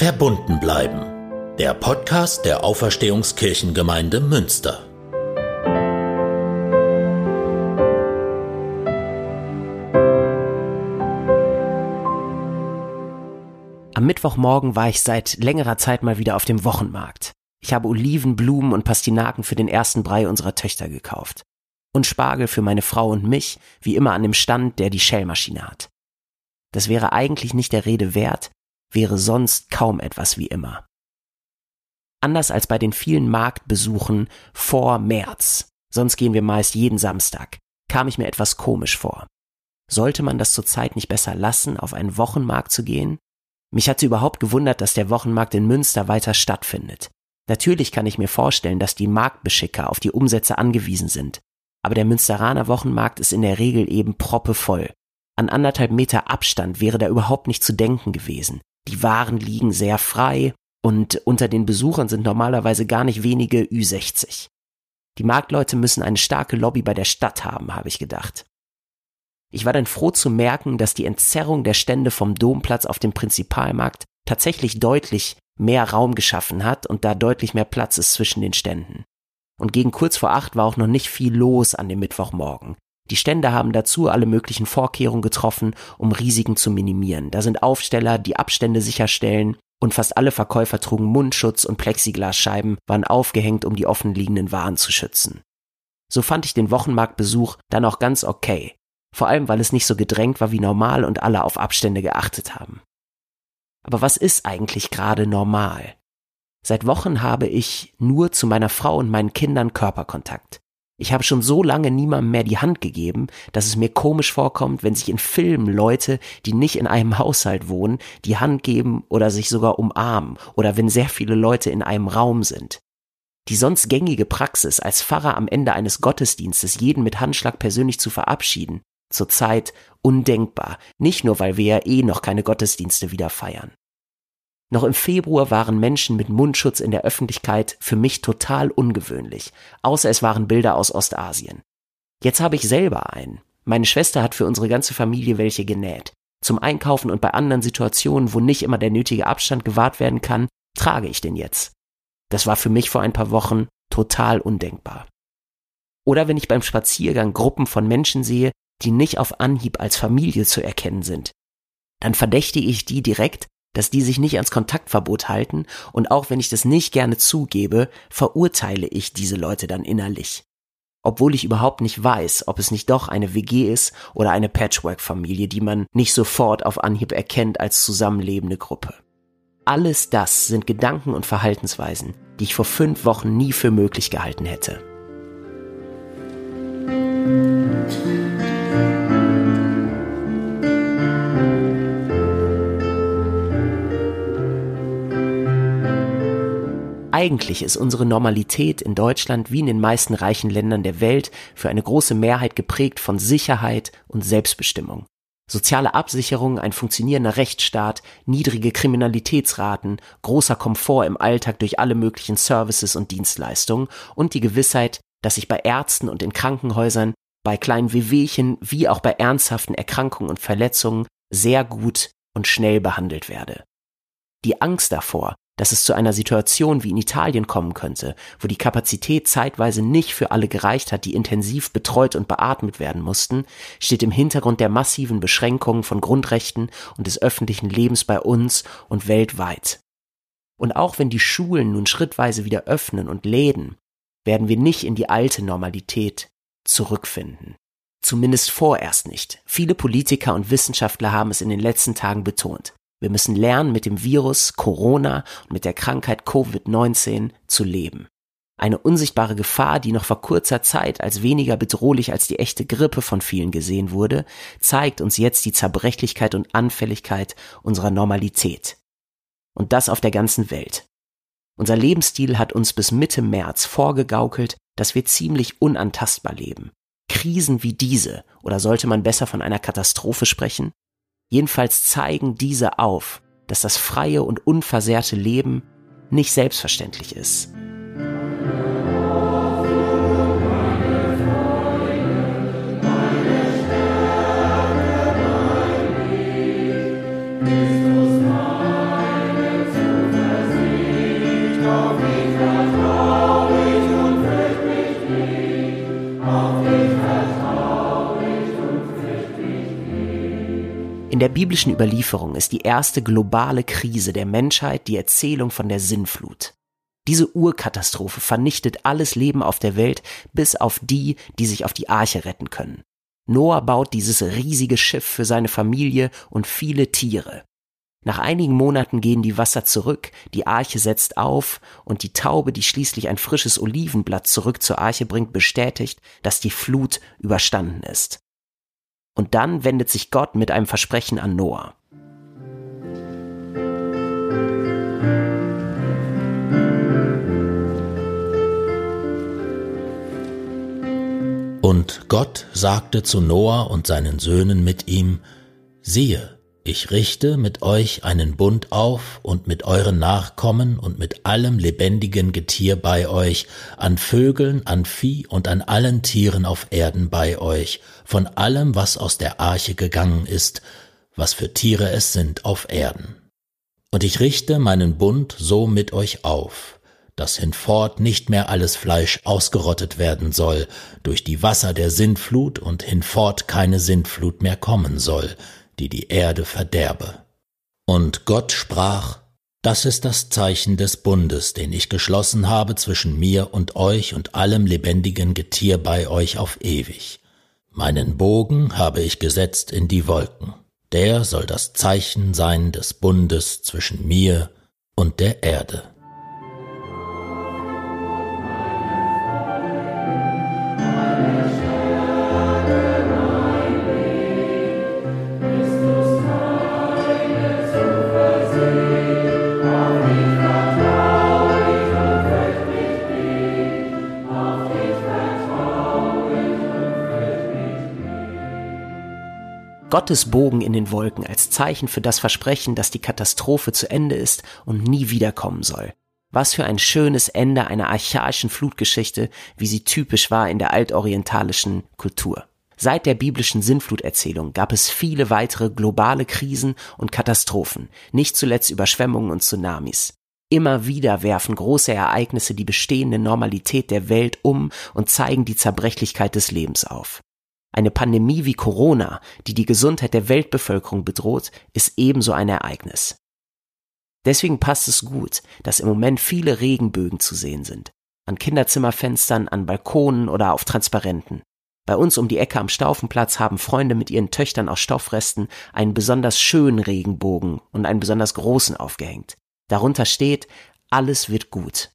Verbunden bleiben. Der Podcast der Auferstehungskirchengemeinde Münster. Am Mittwochmorgen war ich seit längerer Zeit mal wieder auf dem Wochenmarkt. Ich habe Oliven, Blumen und Pastinaken für den ersten Brei unserer Töchter gekauft. Und Spargel für meine Frau und mich, wie immer an dem Stand, der die Shellmaschine hat. Das wäre eigentlich nicht der Rede wert, wäre sonst kaum etwas wie immer. Anders als bei den vielen Marktbesuchen vor März, sonst gehen wir meist jeden Samstag, kam ich mir etwas komisch vor. Sollte man das zurzeit nicht besser lassen, auf einen Wochenmarkt zu gehen? Mich hatte überhaupt gewundert, dass der Wochenmarkt in Münster weiter stattfindet. Natürlich kann ich mir vorstellen, dass die Marktbeschicker auf die Umsätze angewiesen sind. Aber der Münsteraner Wochenmarkt ist in der Regel eben proppevoll. An anderthalb Meter Abstand wäre da überhaupt nicht zu denken gewesen. Die Waren liegen sehr frei und unter den Besuchern sind normalerweise gar nicht wenige Ü60. Die Marktleute müssen eine starke Lobby bei der Stadt haben, habe ich gedacht. Ich war dann froh zu merken, dass die Entzerrung der Stände vom Domplatz auf dem Prinzipalmarkt tatsächlich deutlich mehr Raum geschaffen hat und da deutlich mehr Platz ist zwischen den Ständen. Und gegen kurz vor acht war auch noch nicht viel los an dem Mittwochmorgen. Die Stände haben dazu alle möglichen Vorkehrungen getroffen, um Risiken zu minimieren. Da sind Aufsteller, die Abstände sicherstellen und fast alle Verkäufer trugen Mundschutz und Plexiglasscheiben waren aufgehängt, um die offenliegenden Waren zu schützen. So fand ich den Wochenmarktbesuch dann auch ganz okay. Vor allem, weil es nicht so gedrängt war wie normal und alle auf Abstände geachtet haben. Aber was ist eigentlich gerade normal? Seit Wochen habe ich nur zu meiner Frau und meinen Kindern Körperkontakt. Ich habe schon so lange niemandem mehr die Hand gegeben, dass es mir komisch vorkommt, wenn sich in Filmen Leute, die nicht in einem Haushalt wohnen, die Hand geben oder sich sogar umarmen oder wenn sehr viele Leute in einem Raum sind. Die sonst gängige Praxis, als Pfarrer am Ende eines Gottesdienstes jeden mit Handschlag persönlich zu verabschieden, zurzeit undenkbar, nicht nur weil wir ja eh noch keine Gottesdienste wieder feiern. Noch im Februar waren Menschen mit Mundschutz in der Öffentlichkeit für mich total ungewöhnlich, außer es waren Bilder aus Ostasien. Jetzt habe ich selber einen. Meine Schwester hat für unsere ganze Familie welche genäht. Zum Einkaufen und bei anderen Situationen, wo nicht immer der nötige Abstand gewahrt werden kann, trage ich den jetzt. Das war für mich vor ein paar Wochen total undenkbar. Oder wenn ich beim Spaziergang Gruppen von Menschen sehe, die nicht auf Anhieb als Familie zu erkennen sind, dann verdächtige ich die direkt, dass die sich nicht ans Kontaktverbot halten und auch wenn ich das nicht gerne zugebe, verurteile ich diese Leute dann innerlich. Obwohl ich überhaupt nicht weiß, ob es nicht doch eine WG ist oder eine Patchwork-Familie, die man nicht sofort auf Anhieb erkennt als zusammenlebende Gruppe. Alles das sind Gedanken und Verhaltensweisen, die ich vor fünf Wochen nie für möglich gehalten hätte. Eigentlich ist unsere Normalität in Deutschland wie in den meisten reichen Ländern der Welt für eine große Mehrheit geprägt von Sicherheit und Selbstbestimmung. Soziale Absicherung, ein funktionierender Rechtsstaat, niedrige Kriminalitätsraten, großer Komfort im Alltag durch alle möglichen Services und Dienstleistungen und die Gewissheit, dass ich bei Ärzten und in Krankenhäusern, bei kleinen Wehwehchen wie auch bei ernsthaften Erkrankungen und Verletzungen sehr gut und schnell behandelt werde. Die Angst davor, dass es zu einer Situation wie in Italien kommen könnte, wo die Kapazität zeitweise nicht für alle gereicht hat, die intensiv betreut und beatmet werden mussten, steht im Hintergrund der massiven Beschränkungen von Grundrechten und des öffentlichen Lebens bei uns und weltweit. Und auch wenn die Schulen nun schrittweise wieder öffnen und Läden, werden wir nicht in die alte Normalität zurückfinden. Zumindest vorerst nicht. Viele Politiker und Wissenschaftler haben es in den letzten Tagen betont. Wir müssen lernen, mit dem Virus Corona und mit der Krankheit Covid-19 zu leben. Eine unsichtbare Gefahr, die noch vor kurzer Zeit als weniger bedrohlich als die echte Grippe von vielen gesehen wurde, zeigt uns jetzt die Zerbrechlichkeit und Anfälligkeit unserer Normalität. Und das auf der ganzen Welt. Unser Lebensstil hat uns bis Mitte März vorgegaukelt, dass wir ziemlich unantastbar leben. Krisen wie diese, oder sollte man besser von einer Katastrophe sprechen, Jedenfalls zeigen diese auf, dass das freie und unversehrte Leben nicht selbstverständlich ist. In der biblischen Überlieferung ist die erste globale Krise der Menschheit die Erzählung von der Sinnflut. Diese Urkatastrophe vernichtet alles Leben auf der Welt, bis auf die, die sich auf die Arche retten können. Noah baut dieses riesige Schiff für seine Familie und viele Tiere. Nach einigen Monaten gehen die Wasser zurück, die Arche setzt auf und die Taube, die schließlich ein frisches Olivenblatt zurück zur Arche bringt, bestätigt, dass die Flut überstanden ist. Und dann wendet sich Gott mit einem Versprechen an Noah. Und Gott sagte zu Noah und seinen Söhnen mit ihm, siehe, ich richte mit euch einen Bund auf und mit euren Nachkommen und mit allem lebendigen Getier bei euch, an Vögeln, an Vieh und an allen Tieren auf Erden bei euch, von allem, was aus der Arche gegangen ist, was für Tiere es sind auf Erden. Und ich richte meinen Bund so mit euch auf, dass hinfort nicht mehr alles Fleisch ausgerottet werden soll durch die Wasser der Sintflut und hinfort keine Sintflut mehr kommen soll, die die Erde verderbe. Und Gott sprach, das ist das Zeichen des Bundes, den ich geschlossen habe zwischen mir und euch und allem lebendigen Getier bei euch auf ewig. Meinen Bogen habe ich gesetzt in die Wolken. Der soll das Zeichen sein des Bundes zwischen mir und der Erde. Gottes Bogen in den Wolken als Zeichen für das Versprechen, dass die Katastrophe zu Ende ist und nie wiederkommen soll. Was für ein schönes Ende einer archaischen Flutgeschichte, wie sie typisch war in der altorientalischen Kultur. Seit der biblischen Sinnfluterzählung gab es viele weitere globale Krisen und Katastrophen, nicht zuletzt Überschwemmungen und Tsunamis. Immer wieder werfen große Ereignisse die bestehende Normalität der Welt um und zeigen die Zerbrechlichkeit des Lebens auf. Eine Pandemie wie Corona, die die Gesundheit der Weltbevölkerung bedroht, ist ebenso ein Ereignis. Deswegen passt es gut, dass im Moment viele Regenbögen zu sehen sind. An Kinderzimmerfenstern, an Balkonen oder auf Transparenten. Bei uns um die Ecke am Staufenplatz haben Freunde mit ihren Töchtern aus Stoffresten einen besonders schönen Regenbogen und einen besonders großen aufgehängt. Darunter steht, alles wird gut.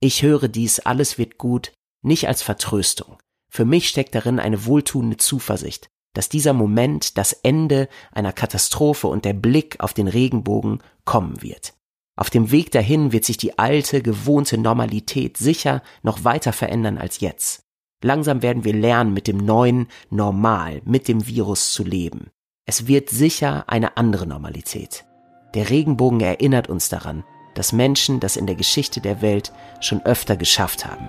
Ich höre dies, alles wird gut, nicht als Vertröstung, für mich steckt darin eine wohltuende Zuversicht, dass dieser Moment das Ende einer Katastrophe und der Blick auf den Regenbogen kommen wird. Auf dem Weg dahin wird sich die alte, gewohnte Normalität sicher noch weiter verändern als jetzt. Langsam werden wir lernen, mit dem neuen Normal, mit dem Virus zu leben. Es wird sicher eine andere Normalität. Der Regenbogen erinnert uns daran, dass Menschen das in der Geschichte der Welt schon öfter geschafft haben.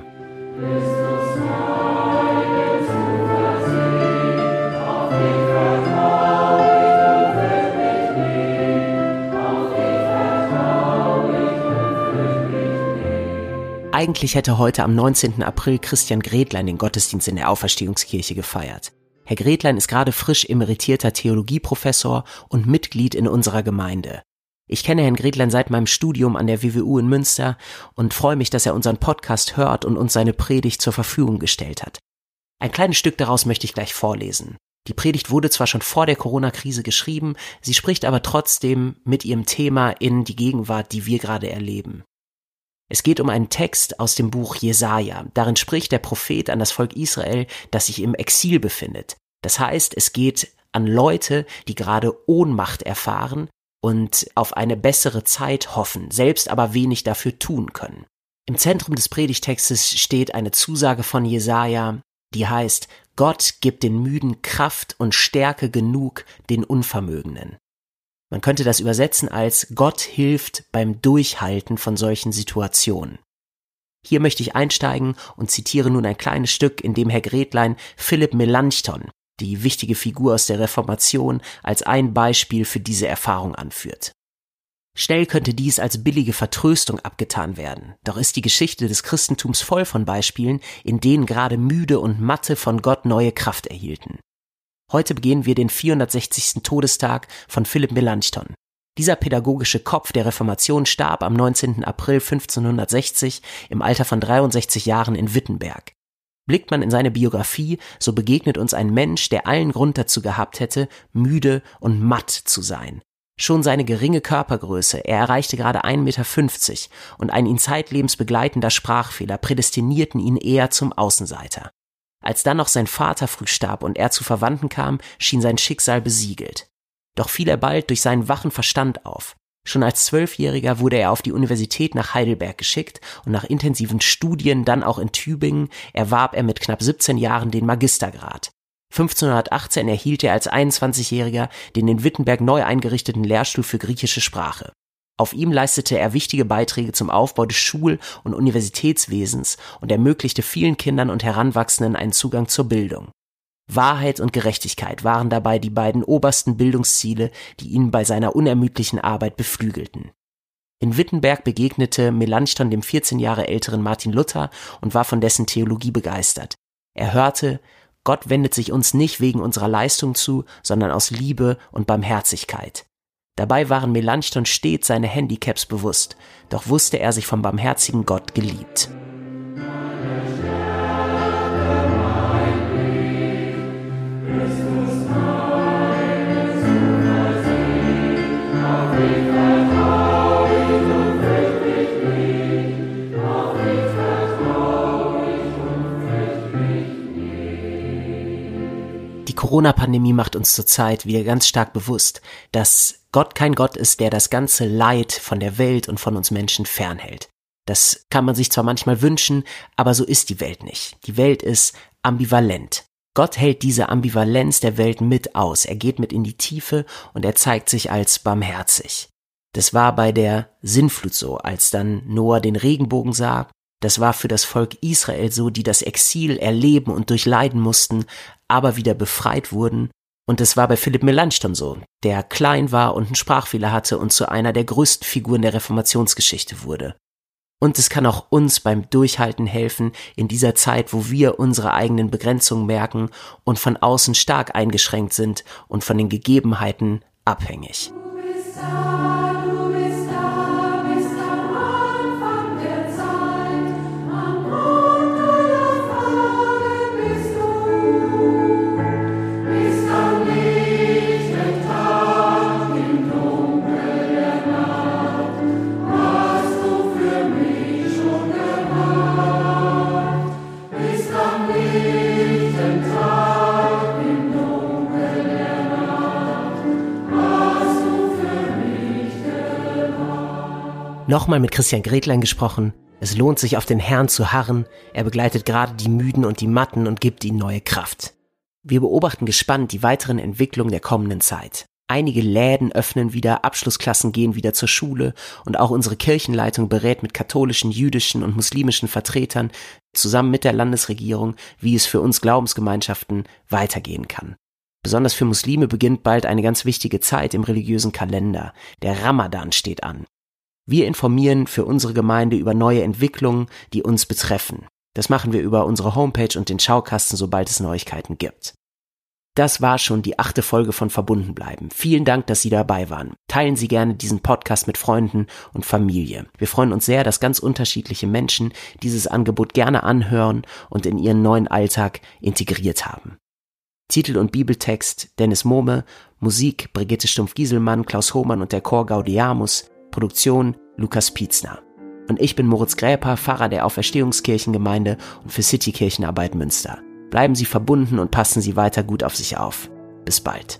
Eigentlich hätte heute am 19. April Christian Gretlein den Gottesdienst in der Auferstehungskirche gefeiert. Herr Gretlein ist gerade frisch emeritierter Theologieprofessor und Mitglied in unserer Gemeinde. Ich kenne Herrn Gretlein seit meinem Studium an der WWU in Münster und freue mich, dass er unseren Podcast hört und uns seine Predigt zur Verfügung gestellt hat. Ein kleines Stück daraus möchte ich gleich vorlesen. Die Predigt wurde zwar schon vor der Corona-Krise geschrieben, sie spricht aber trotzdem mit ihrem Thema in die Gegenwart, die wir gerade erleben. Es geht um einen Text aus dem Buch Jesaja. Darin spricht der Prophet an das Volk Israel, das sich im Exil befindet. Das heißt, es geht an Leute, die gerade Ohnmacht erfahren und auf eine bessere Zeit hoffen, selbst aber wenig dafür tun können. Im Zentrum des Predigtextes steht eine Zusage von Jesaja, die heißt, Gott gibt den Müden Kraft und Stärke genug den Unvermögenden. Man könnte das übersetzen als Gott hilft beim Durchhalten von solchen Situationen. Hier möchte ich einsteigen und zitiere nun ein kleines Stück, in dem Herr Gretlein Philipp Melanchthon, die wichtige Figur aus der Reformation, als ein Beispiel für diese Erfahrung anführt. Schnell könnte dies als billige Vertröstung abgetan werden, doch ist die Geschichte des Christentums voll von Beispielen, in denen gerade müde und matte von Gott neue Kraft erhielten. Heute begehen wir den 460. Todestag von Philipp Melanchthon. Dieser pädagogische Kopf der Reformation starb am 19. April 1560 im Alter von 63 Jahren in Wittenberg. Blickt man in seine Biografie, so begegnet uns ein Mensch, der allen Grund dazu gehabt hätte, müde und matt zu sein. Schon seine geringe Körpergröße, er erreichte gerade 1,50 Meter und ein ihn zeitlebens begleitender Sprachfehler prädestinierten ihn eher zum Außenseiter. Als dann noch sein Vater früh starb und er zu Verwandten kam, schien sein Schicksal besiegelt. Doch fiel er bald durch seinen wachen Verstand auf. Schon als Zwölfjähriger wurde er auf die Universität nach Heidelberg geschickt und nach intensiven Studien dann auch in Tübingen erwarb er mit knapp 17 Jahren den Magistergrad. 1518 erhielt er als 21-Jähriger den in Wittenberg neu eingerichteten Lehrstuhl für griechische Sprache. Auf ihm leistete er wichtige Beiträge zum Aufbau des Schul- und Universitätswesens und ermöglichte vielen Kindern und Heranwachsenden einen Zugang zur Bildung. Wahrheit und Gerechtigkeit waren dabei die beiden obersten Bildungsziele, die ihn bei seiner unermüdlichen Arbeit beflügelten. In Wittenberg begegnete Melanchthon dem 14 Jahre älteren Martin Luther und war von dessen Theologie begeistert. Er hörte, Gott wendet sich uns nicht wegen unserer Leistung zu, sondern aus Liebe und Barmherzigkeit. Dabei waren Melanchthon stets seine Handicaps bewusst, doch wusste er sich vom barmherzigen Gott geliebt. Corona-Pandemie macht uns zurzeit wieder ganz stark bewusst, dass Gott kein Gott ist, der das ganze Leid von der Welt und von uns Menschen fernhält. Das kann man sich zwar manchmal wünschen, aber so ist die Welt nicht. Die Welt ist ambivalent. Gott hält diese Ambivalenz der Welt mit aus. Er geht mit in die Tiefe und er zeigt sich als barmherzig. Das war bei der Sinnflut so, als dann Noah den Regenbogen sah. Das war für das Volk Israel so, die das Exil erleben und durchleiden mussten, aber wieder befreit wurden. Und es war bei Philipp Melanchthon so, der klein war und einen Sprachfehler hatte und zu einer der größten Figuren der Reformationsgeschichte wurde. Und es kann auch uns beim Durchhalten helfen in dieser Zeit, wo wir unsere eigenen Begrenzungen merken und von außen stark eingeschränkt sind und von den Gegebenheiten abhängig. Nochmal mit Christian Gretlein gesprochen. Es lohnt sich auf den Herrn zu harren. Er begleitet gerade die Müden und die Matten und gibt ihnen neue Kraft. Wir beobachten gespannt die weiteren Entwicklungen der kommenden Zeit. Einige Läden öffnen wieder, Abschlussklassen gehen wieder zur Schule und auch unsere Kirchenleitung berät mit katholischen, jüdischen und muslimischen Vertretern zusammen mit der Landesregierung, wie es für uns Glaubensgemeinschaften weitergehen kann. Besonders für Muslime beginnt bald eine ganz wichtige Zeit im religiösen Kalender. Der Ramadan steht an. Wir informieren für unsere Gemeinde über neue Entwicklungen, die uns betreffen. Das machen wir über unsere Homepage und den Schaukasten, sobald es Neuigkeiten gibt. Das war schon die achte Folge von Verbunden bleiben. Vielen Dank, dass Sie dabei waren. Teilen Sie gerne diesen Podcast mit Freunden und Familie. Wir freuen uns sehr, dass ganz unterschiedliche Menschen dieses Angebot gerne anhören und in ihren neuen Alltag integriert haben. Titel und Bibeltext Dennis Mohme, Musik Brigitte Stumpf-Gieselmann, Klaus Hohmann und der Chor Gaudiamus, Produktion Lukas Pietzner. Und ich bin Moritz Gräper, Pfarrer der Auferstehungskirchengemeinde und für City Kirchenarbeit Münster. Bleiben Sie verbunden und passen Sie weiter gut auf sich auf. Bis bald.